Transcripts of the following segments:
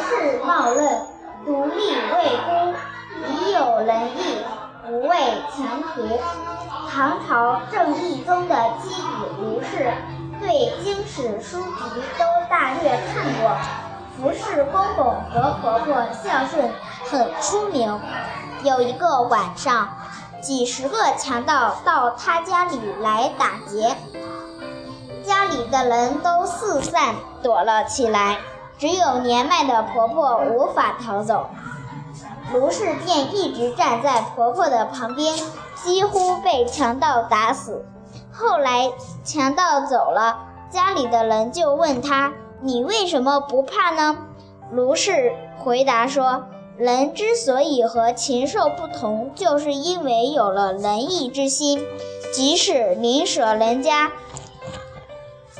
世冒论，独立未孤，已有仁义，不畏强徒。唐朝正义宗的基底卢氏，对经史书籍都大略看过，服侍公公和婆婆孝顺很出名。有一个晚上，几十个强盗到他家里来打劫。家里的人都四散躲了起来，只有年迈的婆婆无法逃走。卢氏便一直站在婆婆的旁边，几乎被强盗打死。后来强盗走了，家里的人就问他：“你为什么不怕呢？”卢氏回答说：“人之所以和禽兽不同，就是因为有了仁义之心，即使邻舍人家。”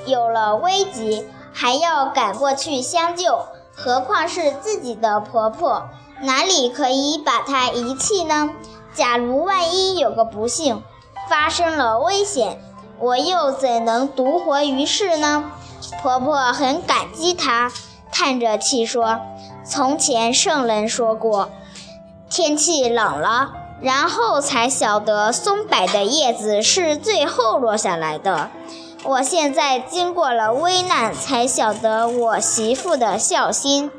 有了危急，还要赶过去相救，何况是自己的婆婆，哪里可以把她遗弃呢？假如万一有个不幸，发生了危险，我又怎能独活于世呢？婆婆很感激她，叹着气说：“从前圣人说过，天气冷了，然后才晓得松柏的叶子是最后落下来的。”我现在经过了危难，才晓得我媳妇的孝心。